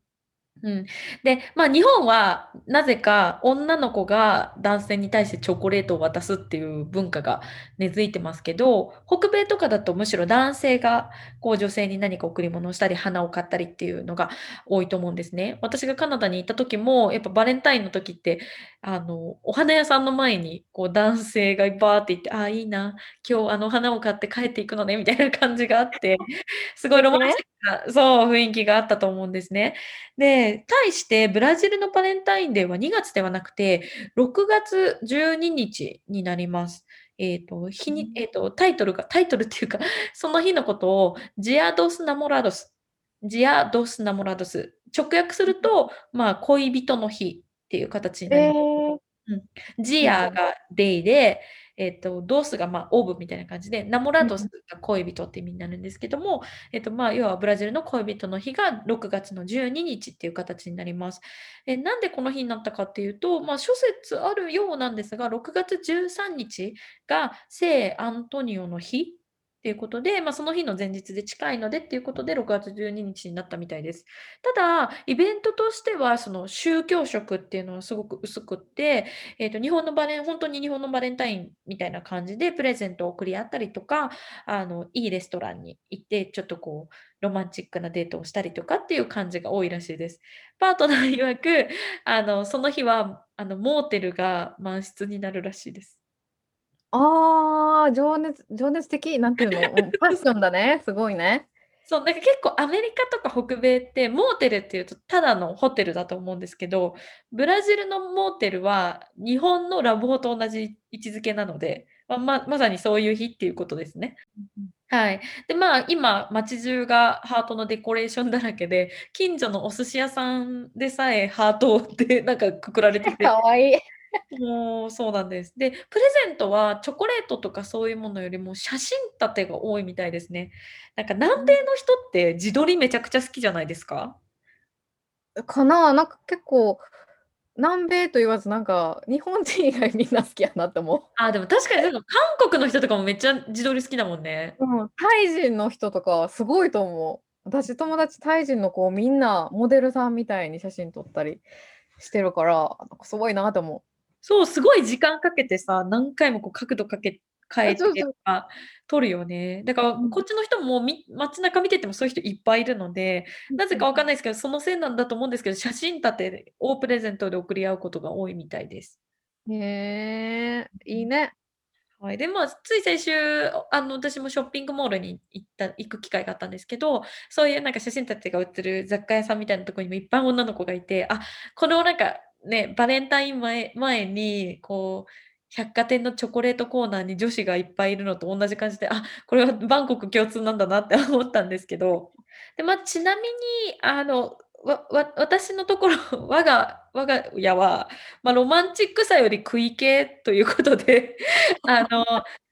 うん。で、まあ、日本はなぜか女の子が男性に対してチョコレートを渡すっていう文化が根付いてますけど、北米とかだとむしろ男性がこう女性に何か贈り物をしたり花を買ったりっていうのが多いと思うんですね。私がカナダに行った時も、やっぱバレンタインの時って、あの、お花屋さんの前にこう男性がバーって行って、ああ、いいな、今日あの花を買って帰っていくのねみたいな感じがあって、<laughs> すごいロマンね。チックなそう、雰囲気があったと思うんですね。で、対してブラジルのバレンタインデーは2月ではなくて、6月12日になります。えっと、日にえっと、タイトルがタイトルっていうか、<laughs> その日のことを Dia dos Namorados Dia dos Namorados、直訳すると、まあ、恋人の日っていう形にえなります。え、うん。 Di うん。 a が day で、えっと、 dos が、まあ、 of みたいな感じで、 Namorados。が恋人って意味になるんですけども、えっと、まあ、要はブラジルの恋人の日が6月の12日っていう形になります。え、なんでこの日になったかっていうと、まあ、諸説あるようなんですが、6月13日が聖アントニオの日っていうことで、まあ、その日の前日で近いのでっていうことで6月12日になったみたいです。ただ、イベントとしては、その宗教色っていうのはすごく薄くって、えっと、日本のバレン本当に日本のバレンタインみたいな感じでプレゼントを贈り合ったりとか、あの、いいレストランに行って、ちょっとこう、ロマンチックなデートをしたりとかっていう感じが多いらしいです。パートナー曰く、あの、その日は、あの、モーテルが満室になるらしいです。ああ、情熱情熱的？なんていうの、うん、<laughs> パッションだね、すごいね。そう、なんか結構アメリカとか北米って、モーテルっていうとただのホテルだと思うんですけど、ブラジルのモーテルは日本のラブホと同じ位置づけなので、まままさにそういう日っていうことですね。はい。で、まあ、今、街中がハートのデコレーションだらけで、近所のお寿司屋さんでさえハートでなんかくくられてて可愛いい。<laughs> もう、そうなんです。で、プレゼントはチョコレートとかそういうものよりも写真立てが多いみたいですね。なんか南うん。米の人って自撮りめちゃくちゃ好きじゃないですか？かな、なんか結構、南米と言わず、なんか日本人以外みんな好きやなって思う。<laughs> あ、でも確かに韓国の人とかもめっちゃ自撮り好きだもんね。うん、タイ人の人とかはすごいと思う。私友達タイ人の子みんなモデルさんみたいに写真撮ったりしてるから、なんかすごいなと思う。そう、すごい時間かけてさ、何回もこう角度かけ変あ、え。てとか撮るよね。だからうん。こっちの人もみ街中見ててもそういう人いっぱいいるので、うんなぜか。わかんないすけど、そのせいなんだと思うんですけど、写真立てをプレゼントで贈り合うことが多いみたいです。へえ、うん。いいね。はい。で、まあ、つい先週、あの、私もショッピングモールに行った行く機会があったんですけど、そういうなんか写真立てが売ってる雑貨屋さんみたいなとこにもいっぱい女の子がいて、あ、このなんか、ね、バレンタイン前前に、こう、百貨店のチョコレートコーナーに女子がいっぱいいるのと同じ感じで、あ、これはバンコク共通なんだなって思ったんですけど。で、ま、ちなみに、あの、わわ私のところ、<laughs> 我が我が家は、ま、ロマンチックさより食い気ということで、<laughs> あの、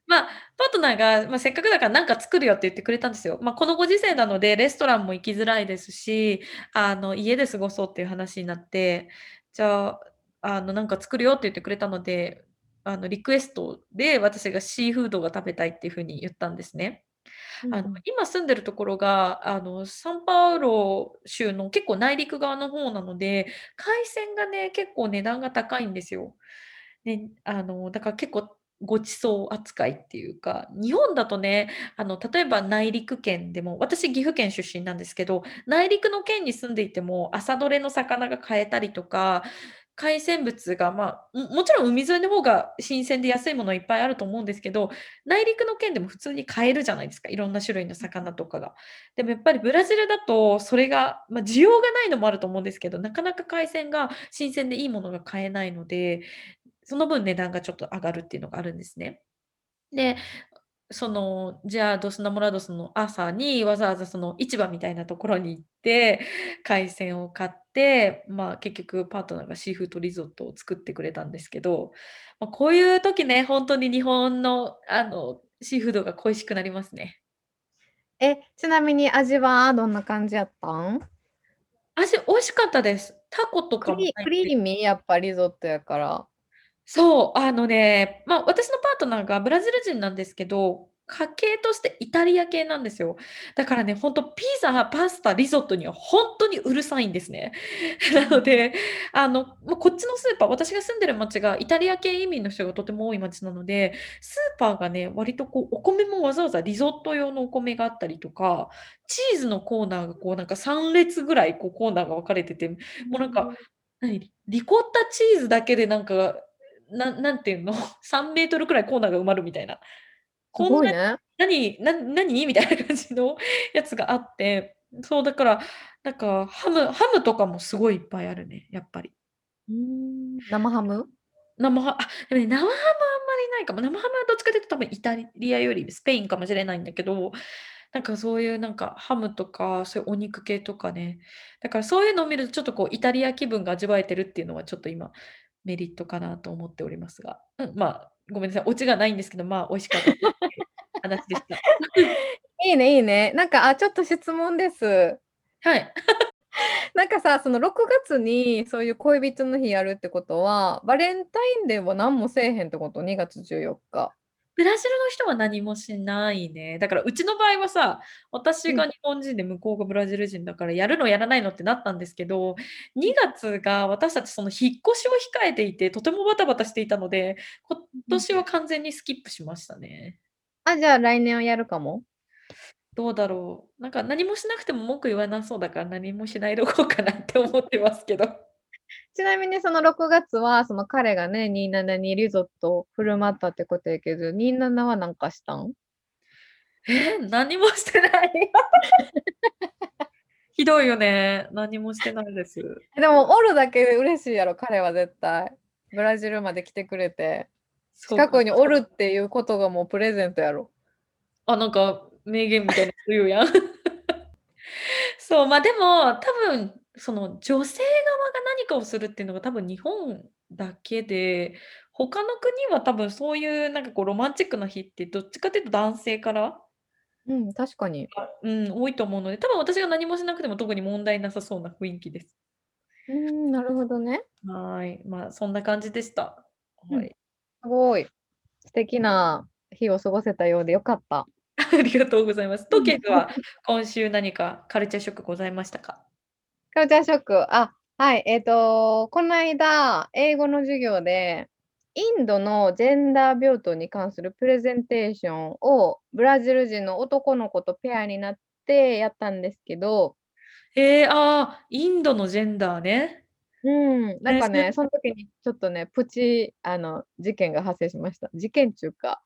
ま、パートナーが、ま、せっかくだからなんか作るよって言ってくれたんですよ。ま、このご時世なので、レストランも行きづらいですし、あの、家で過ごそうっていう話になって、じゃあ、あの、なんか作るよって言ってくれたので、あの、リクエストで私がシーフードが食べたいっていう風に言ったんですね。あの。今住んでるところが、あの、サンパウロ州の結構内陸側の方なので、海鮮がね、結構値段が高いんですよ。ね、あの、だから結構ご馳走扱いっていうか、日本だとね、あの、例えば内陸県でも、私岐阜県出身なんですけど、内陸の県に住んでいても、朝どれの魚が買えたりとか、海鮮物が、まあ、もちろん海沿いの方が新鮮で安いものいっぱいあると思うんですけど、内陸の県でも普通に買えるじゃないですか、いろんな種類の魚とかが。でもやっぱりブラジルだと、それが、まあ、需要がないのもあると思うんですけど、なかなか海鮮が新鮮でいいものが買えないので、その分値段がちょっと上がるっていうのがあるんですね。で、その、じゃあ、 dos Namorados の朝にわざわざその市場みたいなところに行って、海鮮を買って、まあ、結局パートナーがシーフードリゾットを作ってくれたんですけど、ま、こういう時ね、ほんとに日本のあの、シーフードが恋しくなりますね。え、ちなみに味はどんな感じやったん？味美味しかったです。タコとかクリクリーミー？やっぱリゾットやから。そう、あのね、まあ、私のパートナーがブラジル人なんですけど、家系としてイタリア系なんですよ。だからね、ほんとピザ、パスタ、リゾットには本当にうるさいんですね。<laughs> なので、あの、もうこっちのスーパー、私が住んでる町がイタリア系移民の人がとても多い町なので、スーパーがね、割とこう、お米もわざわざリゾット用のお米があったりとか、チーズのコーナーがこうなんか3列ぐらいこうコーナーが分かれてて、もうなんか、何リコッタチーズだけでなんか、ななんていうの、<laughs> 3メートルくらいコーナーが埋まるみたいな。こんなね。何、な何みたいな感じのやつがあって、そうだから、なんかハムハムとかもすごいいっぱいあるね、やっぱり。ん、生ハム？生ハあ、でもね、生ハムあんまりないかも。生ハムはどっちかというと多分イタリアよりスペインかもしれないんだけど、なんかそういうなんかハムとか、そういうお肉系とかね、だからそういうのを見るとちょっとこうイタリア気分が味わえてるっていうのはちょっと今メリットかなと思っておりますが、うん、まあ、ごめんなさい、オチがないんですけど、まあ、美味しかった <laughs> 話でした。いいねいいね。なんか、あ、ちょっと質問です。はい。<laughs> なんかさ、その6月にそういう恋人の日やるってことは、バレンタインデーは何もせえへんってこと？2月14日。ブラジルの人は何もしないね。だからうちの場合はさ、私が日本人で向こうがブラジル人だからやるのやらないのってなったんですけど、2月が私たちその引っ越しを控えていて、とてもバタバタしていたので、今年は完全にスキップしましたね。あ、じゃあ来年はやるかも？どうだろう。なんか何もしなくても文句言わなそうだから、何もしないどこうかなって思ってますけど。ちなみにその6月は、その彼がね、27にリゾットを振る舞ったってことやけど、27は何かしたん？え、何もしてない。<laughs> ひどいよね。何もしてないです。でもおるだけで嬉しいやろ、彼は絶対。ブラジルまで来てくれて、近くにおるっていうことがもうプレゼントやろ。あ、なんか名言みたいな言うやん。<laughs> そう、ま、でも、多分その女性側が何かをするっていうのが多分日本だけで、他の国は多分そういうなんかこうロマンチックな日ってどっちかっていうと男性からうん、確かに。あ、うん、多いと思うので、多分私が何もしなくても特に問題なさそうな雰囲気です。うーん、なるほどね。はい、まあ、そんな感じでした。うん、はい。すごい。素敵な日を過ごせたようで良かった。<laughs> ありがとうございます。トケイは <laughs> 今週何かカルチャーショックございましたか？カルチャーショック、あ、はい、えっと、この間、英語の授業で、インドのジェンダー平等に関するプレゼンテーションを、ブラジル人の男の子とペアになってやったんですけどええ、ああ、インドのジェンダーね。うん、なんかね、その時にちょっとね、プチ、あの、事件が発生しました。事件ちゅうか、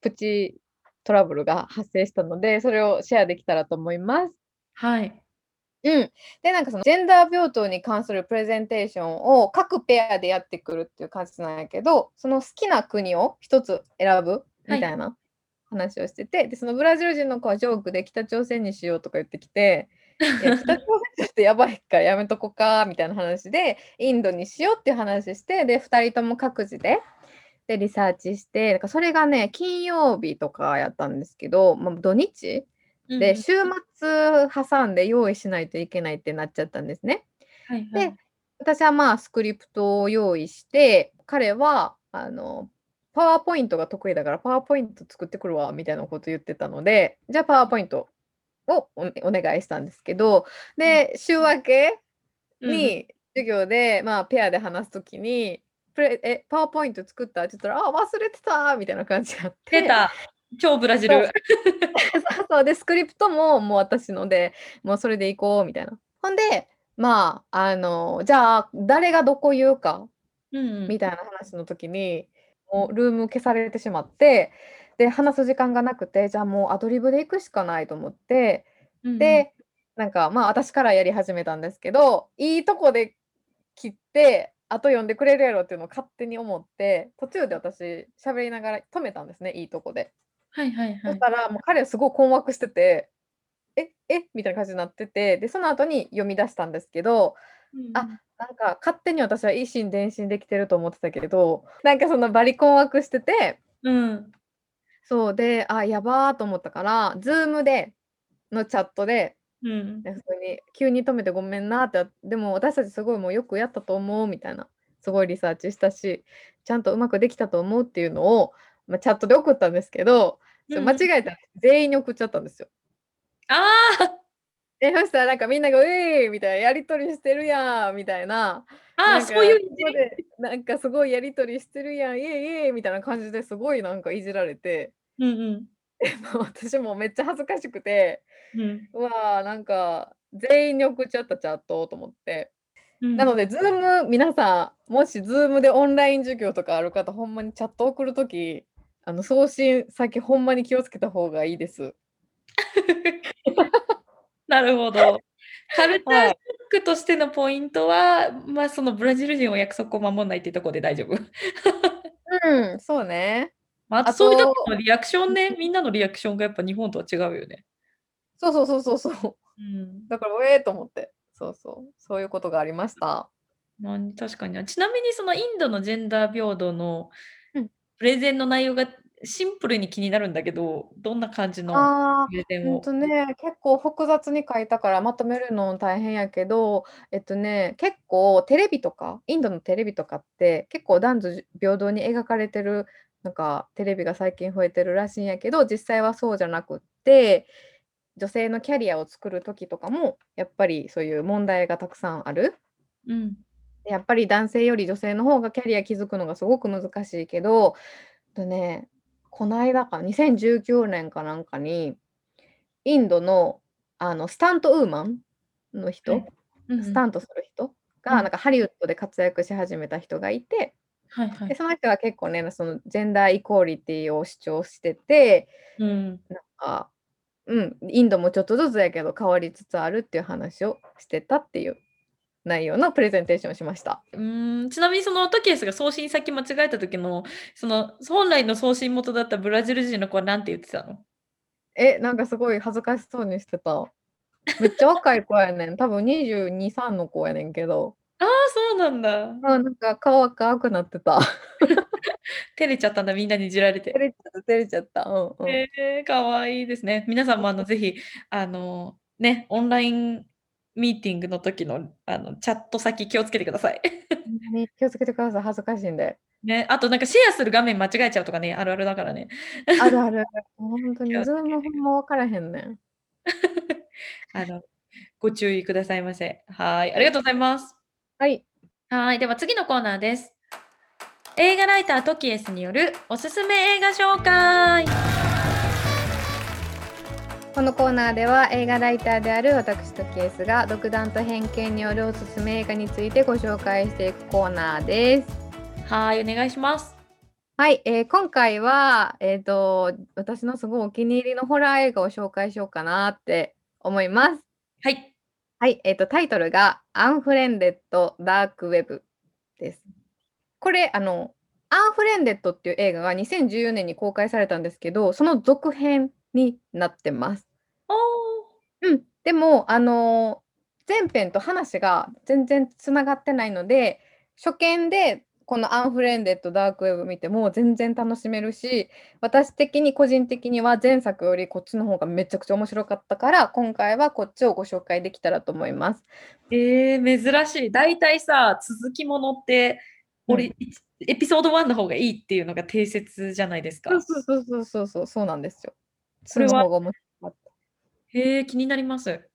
プチトラブルが発生したので、それをシェアできたらと思います。はい。うん。で、なんかそのジェンダー平等に関するプレゼンテーションを各ペアでやってくるっていう感じなんやけど、その好きな国を一つ選ぶみたいな話をしてて、はい、で、そのブラジル人の子はジョークで北朝鮮にしようとか言ってきて、<laughs> 北朝鮮ってやばいからやめとこかみたいな話で、インドにしようっていう話して、で、2人とも各自で、で、リサーチして、だからそれがね、金曜日とかやったんですけど、まあ、土日で、週末挟んで用意しないといけないってなっちゃったんですね。はいはい。で、私はまあスクリプトを用意して、彼はあのパワーポイントが得意だからパワーポイント作ってくるわみたいなこと言ってたので、じゃあパワーポイントをお願いしたんですけど、で、週明けに授業で、まあペアで話すときに、プレえ、パワーポイント作った？って言ったら、あ、忘れてたみたいな感じになって。超ブラジル。そう <laughs> そうで、スクリプトももう私ので、もうそれで行こうみたいな。ほんで、まあ、あの、じゃあ、誰がどこ言うか、うん、みたいな話の時に、もうルーム消されてしまって、で、話す時間がなくて、じゃあもうアドリブで行くしかないと思って、うん、で、なんか、まあ私からやり始めたんですけど、いいとこで切って、あと読んでくれるやろっていうのを勝手に思って、途中で私喋りながら止めたんですね、いいとこで。はいはいはそしたら、もう彼はすごい困惑してて、ええ？みたいな感じになってて、で、その後に読み出したんですけど、うんあ、なんか勝手に私は以心伝心できてると思ってたけど、なんかそのバリ困惑してて、うん。そうで、あ、やばーと思ったから、Zoom でのチャットで、うん。で、普通に「急に止めてごめんな」って、「でも私たちすごいもうよくやったと思う」みたいな、「すごいリサーチしたし、ちゃんとうまくできたと思う」っていうのを、ま、チャットで送ったんですけど、うんうん。違えた全員に送っちゃったんですよ。ああ。で、そしたらなんかみんなが「ウェイ！」みたいな「やり取りしてるやん」みたいな、あそういういじり？ここでなんか「すごいやり取りしてるやん、イエイイエイ」みたいな感じですごいなんかいじられて。うんうん。<laughs> え、もう私もめっちゃ恥ずかしくて、うん。うわ、なんか全員に送っちゃったチャットと思って。うん。なので Zoom 皆さん、もし Zoom でオンライン授業とかある方、ほんまにチャット送る時、あの送信先ほんまに気をつけた方がいいです。<laughs> なるほど。カルチャーショッはい。クとしてのポイントは、ま、そのブラジル人は約束を守んないっていうとこで大丈夫？うん、そうね。ま、あとそういう時あとのリアクションね、みんなのリアクションがやっぱ日本とは違うよね。そうそうそうそうそう。うん。だから、「ええ！」と思って。そうそう、そういうことがありました。ま、確かにな。ちなみにそのインドのジェンダー平等のうん。プレゼンの内容がシンプルに気になるんだけど、どんな感じのああ、プレゼンんとね、結構複雑に書いたからまとめるの大変やけど、えっとね、結構テレビとか、インドのテレビとかって、結構男女じ平等に描かれてる、なんかテレビが最近増えてるらしいんやけど、実際はそうじゃなくって、女性のキャリアを作る時とかも、やっぱりそういう問題がたくさんある。うん。やっぱり男性より女性の方がキャリア築くのがすごく難しいけど、とね、こないだか2019年かなんかに、インドのあのスタントウーマンのはい。人、うんうん。スタントする人が、うん。なんかハリウッドで活躍し始めた人がいて、で、はいはい。その人は結構ね、そのジェンダーイコーリティを主張してて、うん。なんか、うん、インドもちょっとずつやけど変わりつつあるっていう話をしてたっていう内容のプレゼンテーションをしました。うーん、ちなみにそのトキエスが送信先間違えた時の、その本来の送信元だったブラジル人の子は何て言ってたの？え、なんかすごい恥ずかしそうにしてた。めっちゃ若い子やねん。多分22、3の子やねんけど。ああ、そうなんだ。ああ、なんか顔赤くなってた。照れちゃったんだ、みんなにいじられて。照れちゃった照れちゃった。うんうん。へえ、可愛いですね。皆さんもあのぜひ、あの、ね、オンラインミーティングの時のあのチャット先気をつけてください。気をつけてください、恥ずかしいんで。ね、あとなんかシェアする画面間違えちゃうとかね、あるあるだからね。あるある。ほんとに気をつ Zoom けて。ほんま分からへんねん。<laughs> あの、ご注意くださいませ。はい、あはい。りがとうございます。はい。はい、では次のコーナーです。映画ライタートキエスによるおすすめ映画紹介。このコーナーでは映画ライターである私トキエスが独断と偏見によるおすすめ映画についてご紹介していくコーナーです。はい、お願いします。はい、え、今回は、えっと、私のすごいお気に入りのホラー映画を紹介しようかなって思います。はい。はい、えっとタイトルがアンフレンデッド・ダークウェブです。これあの、アンフレンデッドっていう映画が2014年に公開されたんですけど、その続編になってます。ああ。うん、でもあの、前編と話が全然繋がってないので、初見でこのアンフレンデッド・ダークウェブ見ても全然楽しめるし、私的に個人的には前作よりこっちの方がめちゃくちゃ面白かったから、今回はこっちをご紹介できたらと思います。ええ、珍しい。大体さ、続きものって、うん。エピソード1の方がいいっていうのが定説じゃないですか。そうそうそうそうそうそう、なんですよ。そこれはの方がおもかった。へえ、気になります。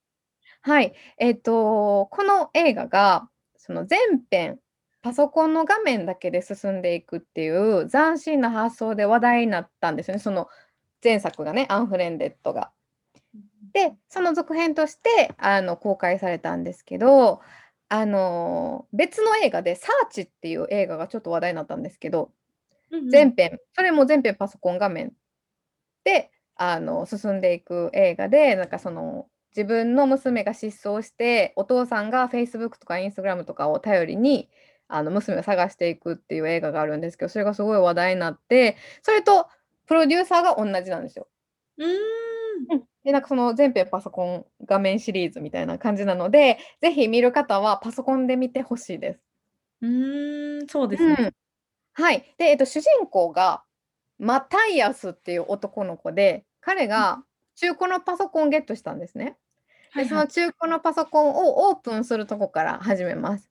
はい。えっと、この映画が、その前編、パソコンの画面だけで進んでいくっていう斬新な発想で話題になったんですよね、その前作がね、アンフレンデッドが。で、うん。その続編としてあの公開されたんですけど、あの、別の映画でサーチっていう映画がちょっと話題になったんですけど、うんうん。前編、それも全編パソコン画面で、あの、進んでいく映画で、なんかその、自分の娘が失踪して、お父さんが Facebook とか Instagram とかを頼りに、あの、娘を探していくっていう映画があるんですけど、それがすごい話題になって、それとプロデューサーがおんなじなんですよ。うーん。うん。で、なんかその全編パソコン画面シリーズみたいな感じなので、ぜひ見る方はパソコンで見て欲しいです。うーん、そうですね。うん。はい。で、えっと主人公がマタイアスっていう男の子で、彼が中古のパソコンゲットしたんですね。で、そ。の中古のパソコンをオープンするとこから始めます。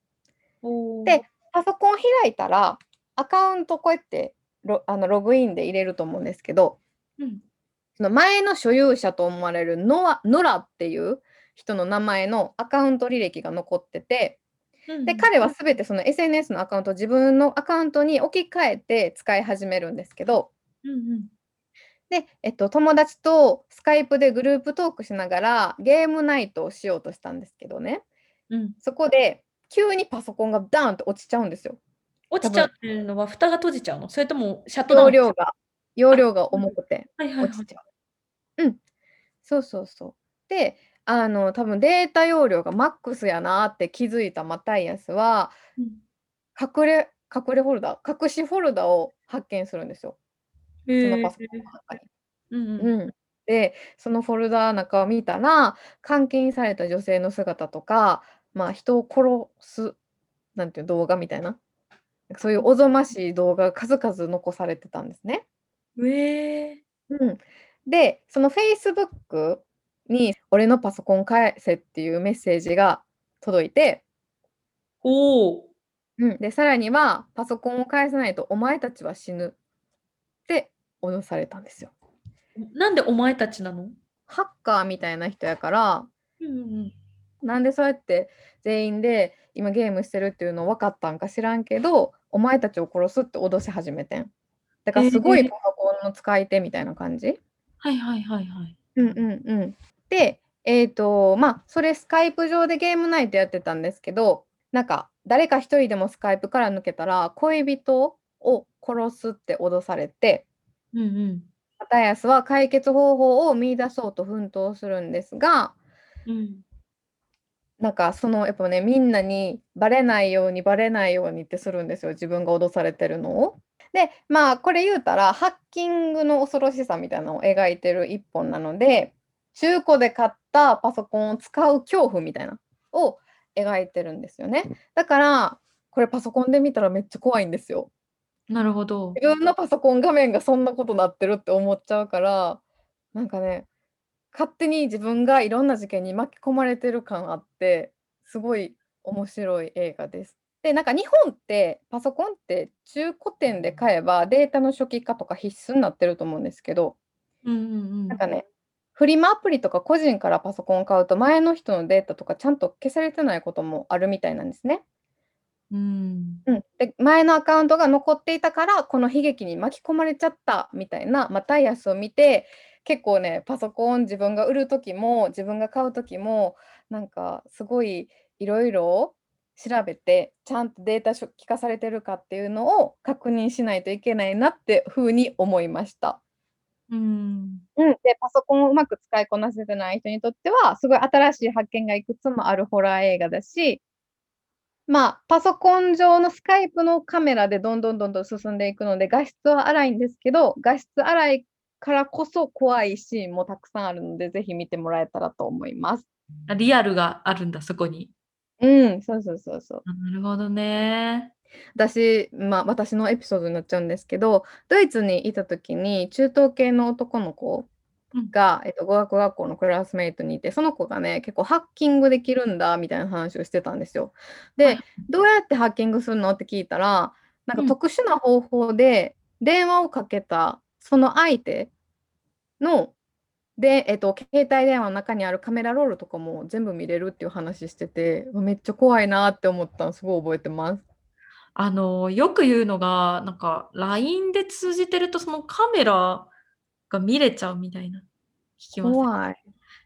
で、パソコン開いたら、アカウントこうやってロあのログインで入れると思うんですけど、うん。その前の所有者と思われるノアノラっていう人の名前のアカウント履歴が残ってて、で。彼は全てその SNS のアカウントを自分のアカウントに置き換えて使い始めるんですけど、うんうん。で、えっと、友達とスカイプでグループトークしながらゲームナイトをしようとしたんですけどね、うん。そこで急にパソコンがダーンと落ちちゃうんですよ。落ちちゃうっていうのは蓋が閉じちゃうの？それともシャットダウン？容量が容量が重くて。落ちちゃう。うん。そうそうそう。で、あの、多分データ容量がマックスやなって気づいたマタイアスは、うん。隠れ隠れフォルダ、隠しフォルダを発見するんですよ。その。パソコンの中に。うんうん。うん。で、そのフォルダ中を見たら、監禁された女性の姿とか、まあ、人を殺す、なんていう動画みたいな、そういうおぞましい動画が数々残されてたんですね。ええ。うん。で、その Facebook に俺のパソコン返せっていうメッセージが届いておお。うん、で、さらにはパソコンを返さないとお前たちは死ぬって脅されたんですよ。なんでお前たちなの？ハッカーみたいな人やから、うん。なんでそうやって全員で今ゲームしてるっていうの分かったんか知らんけど、お前たちを殺すって脅し始めてん。だからすごええ。いパソコンの使い手みたいな感じ。はいはいはいはい。うんうんうん。で、えっと、まあ、それスカイプ上でゲームナイトやってたんですけど、なんか誰か一人でもスカイプから抜けたら恋人を殺すって脅されて、うんうん。マタイアスは解決方法を見出そうと奮闘するんですが、うん。なんかそのやっぱねみんなにバレないようにバレないようにってするんですよ自分が脅されてるのを。でまあこれ言うたらハッキングの恐ろしさみたいなのを描いてる一本なので中古で買ったパソコンを使う恐怖みたいなを描いてるんですよね。だからこれパソコンで見たらめっちゃ怖いんですよ。なるほど。自分のパソコン画面がそんなことなってるって思っちゃうからなんかね勝手に自分がいろんな事件に巻き込まれてる感あってすごい面白い映画です。でなんか日本ってパソコンって中古店で買えばデータの初期化とか必須になってると思うんですけどうんうんうん。なんかねフリマアプリとか個人からパソコンを買うと前の人のデータとかちゃんと消されてないこともあるみたいなんですね。うん。うん、で前のアカウントが残っていたからこの悲劇に巻き込まれちゃったみたいなマタイアスを見て結構ねパソコン自分が売る時も自分が買う時もなんかすごいいろいろ調べてちゃんとデータ初期化されてるかっていうのを確認しないといけないなってふうに思いました。うん。うん、でパソコンをうまく使いこなせてない人にとってはすごい新しい発見がいくつもあるホラー映画だしまあパソコン上のスカイプのカメラでどんどんどんどん進んでいくので画質は荒いんですけど画質荒いからこそ怖いシーンもたくさんあるのでぜひ見てもらえたらと思います。あ、リアルがあるんだ、そこに。うん、そうそうそうそう。あ、なるほどね。私、まあ、私のエピソードになっちゃうんですけどドイツにいた時に中東系の男の子うん。が、えっと、語学学校のクラスメイトにいてその子がね結構ハッキングできるんだみたいな話をしてたんですよ。はい。でどうやってハッキングするの？って聞いたらなんうん。か特殊な方法で電話をかけたその相手ので、えっと、携帯電話の中にあるカメラロールとかも全部見れるっていう話しててめっちゃ怖いなって思ったのすごい覚えてます。あの、よく言うのが、なんか LINE で通じてるとそのカメラが見れちゃうみたいな、聞きません？怖い。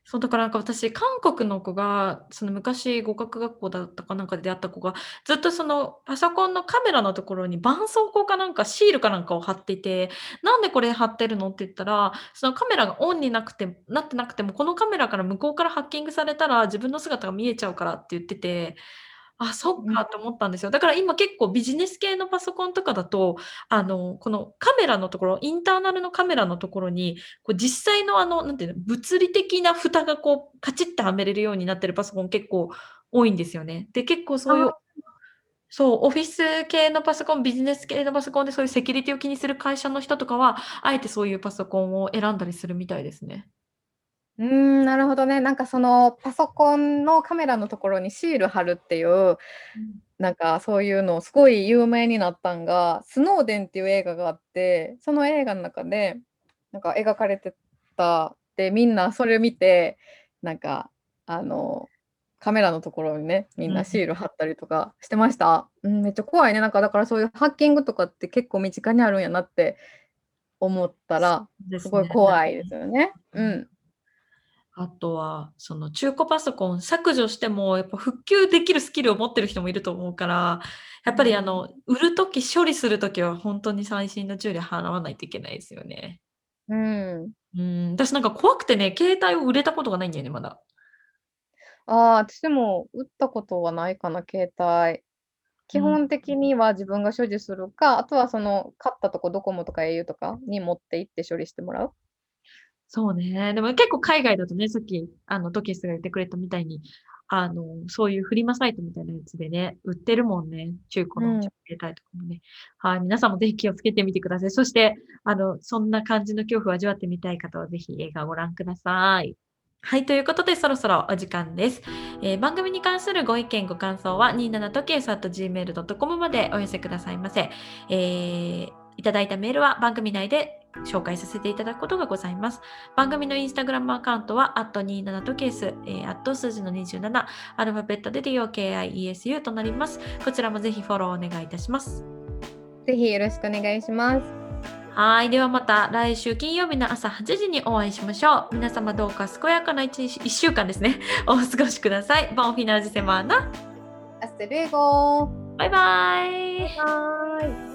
そう、だからなんか私、韓国の子が、その昔語学学校だったかなんかで出会った子が、ずっとそのパソコンのカメラのところに絆創膏かなんかシールかなんかを貼っていて、「なんでこれ貼ってるの？」って言ったら、そのカメラがオンになくてなってなくても、このカメラから向こうからハッキングされたら自分の姿が見えちゃうからって言ってて、あ、そっうん。かと思ったんですよ。だから今結構ビジネス系のパソコンとかだと、あの、このカメラのところ、インターナルのカメラのところに、こう実際のあの、なんていうの、物理的な蓋がこうカチッてはめれるようになってるパソコン結構多いんですよね。で、結構そういう。そう、オフィス系のパソコン、ビジネス系のパソコンでそういうセキュリティを気にする会社の人とかは、あえてそういうパソコンを選んだりするみたいですね。うーん、なるほどね。なんかそのパソコンのカメラのところにシール貼るっていう、うん。なんかそういうのすごい有名になったんが、スノーデンっていう映画があって、その映画の中で、なんか描かれてた、で、みんなそれ見て、なんかあの、カメラのところにね、みんなシール貼ったりとかしてました。うん、めっちゃ怖いね。なんかだからそういうハッキングとかって結構身近にあるんやなって思ったら、すごい怖いですよね。うん。あとは、その中古パソコン削除しても、やっぱ復旧できるスキルを持ってる人もいると思うから、やっぱりあの、売る時、処理する時は本当に細心の注意で払わないといけないですよね。うん。うん、私なんか怖くてね、携帯を売れたことがないんだよね、まだ。ああ、私も売ったことはないかな、携帯。基本的には自分が所持するか、あとはその買ったとこドコモとか au とかに持って行って処理してもらう。そうね。でも結構海外だとね、さっき、あの、トキスが言ってくれたみたいに、あの、そういうフリマサイトみたいなやつでね、売ってるもんね。中古の携帯とかもね。はい。皆さんもぜひ気をつけてみてください。そして、あの、そんな感じの恐怖を味わってみたい方は、ぜひ映画をご覧ください。はい。ということで、そろそろお時間です。えー、番組に関するご意見、ご感想は、27時計 .gmail.com までお寄せくださいませ。えー、いただいたメールは番組内で紹介させていただくことがございます。番組のインスタグラムアカウントは、27とケース、えー、アット数字の27、アルファベットで DOKIESU となります。こちらもぜひフォローお願いいたします。ぜひよろしくお願いします。はい。ではまた来週金曜日の朝8時にお会いしましょう。皆様どうか健やかな 1, 1週間ですね。<laughs> お過ごしください。ボンフィナルジセマーナ。アステルエゴバイバイ。バイバイ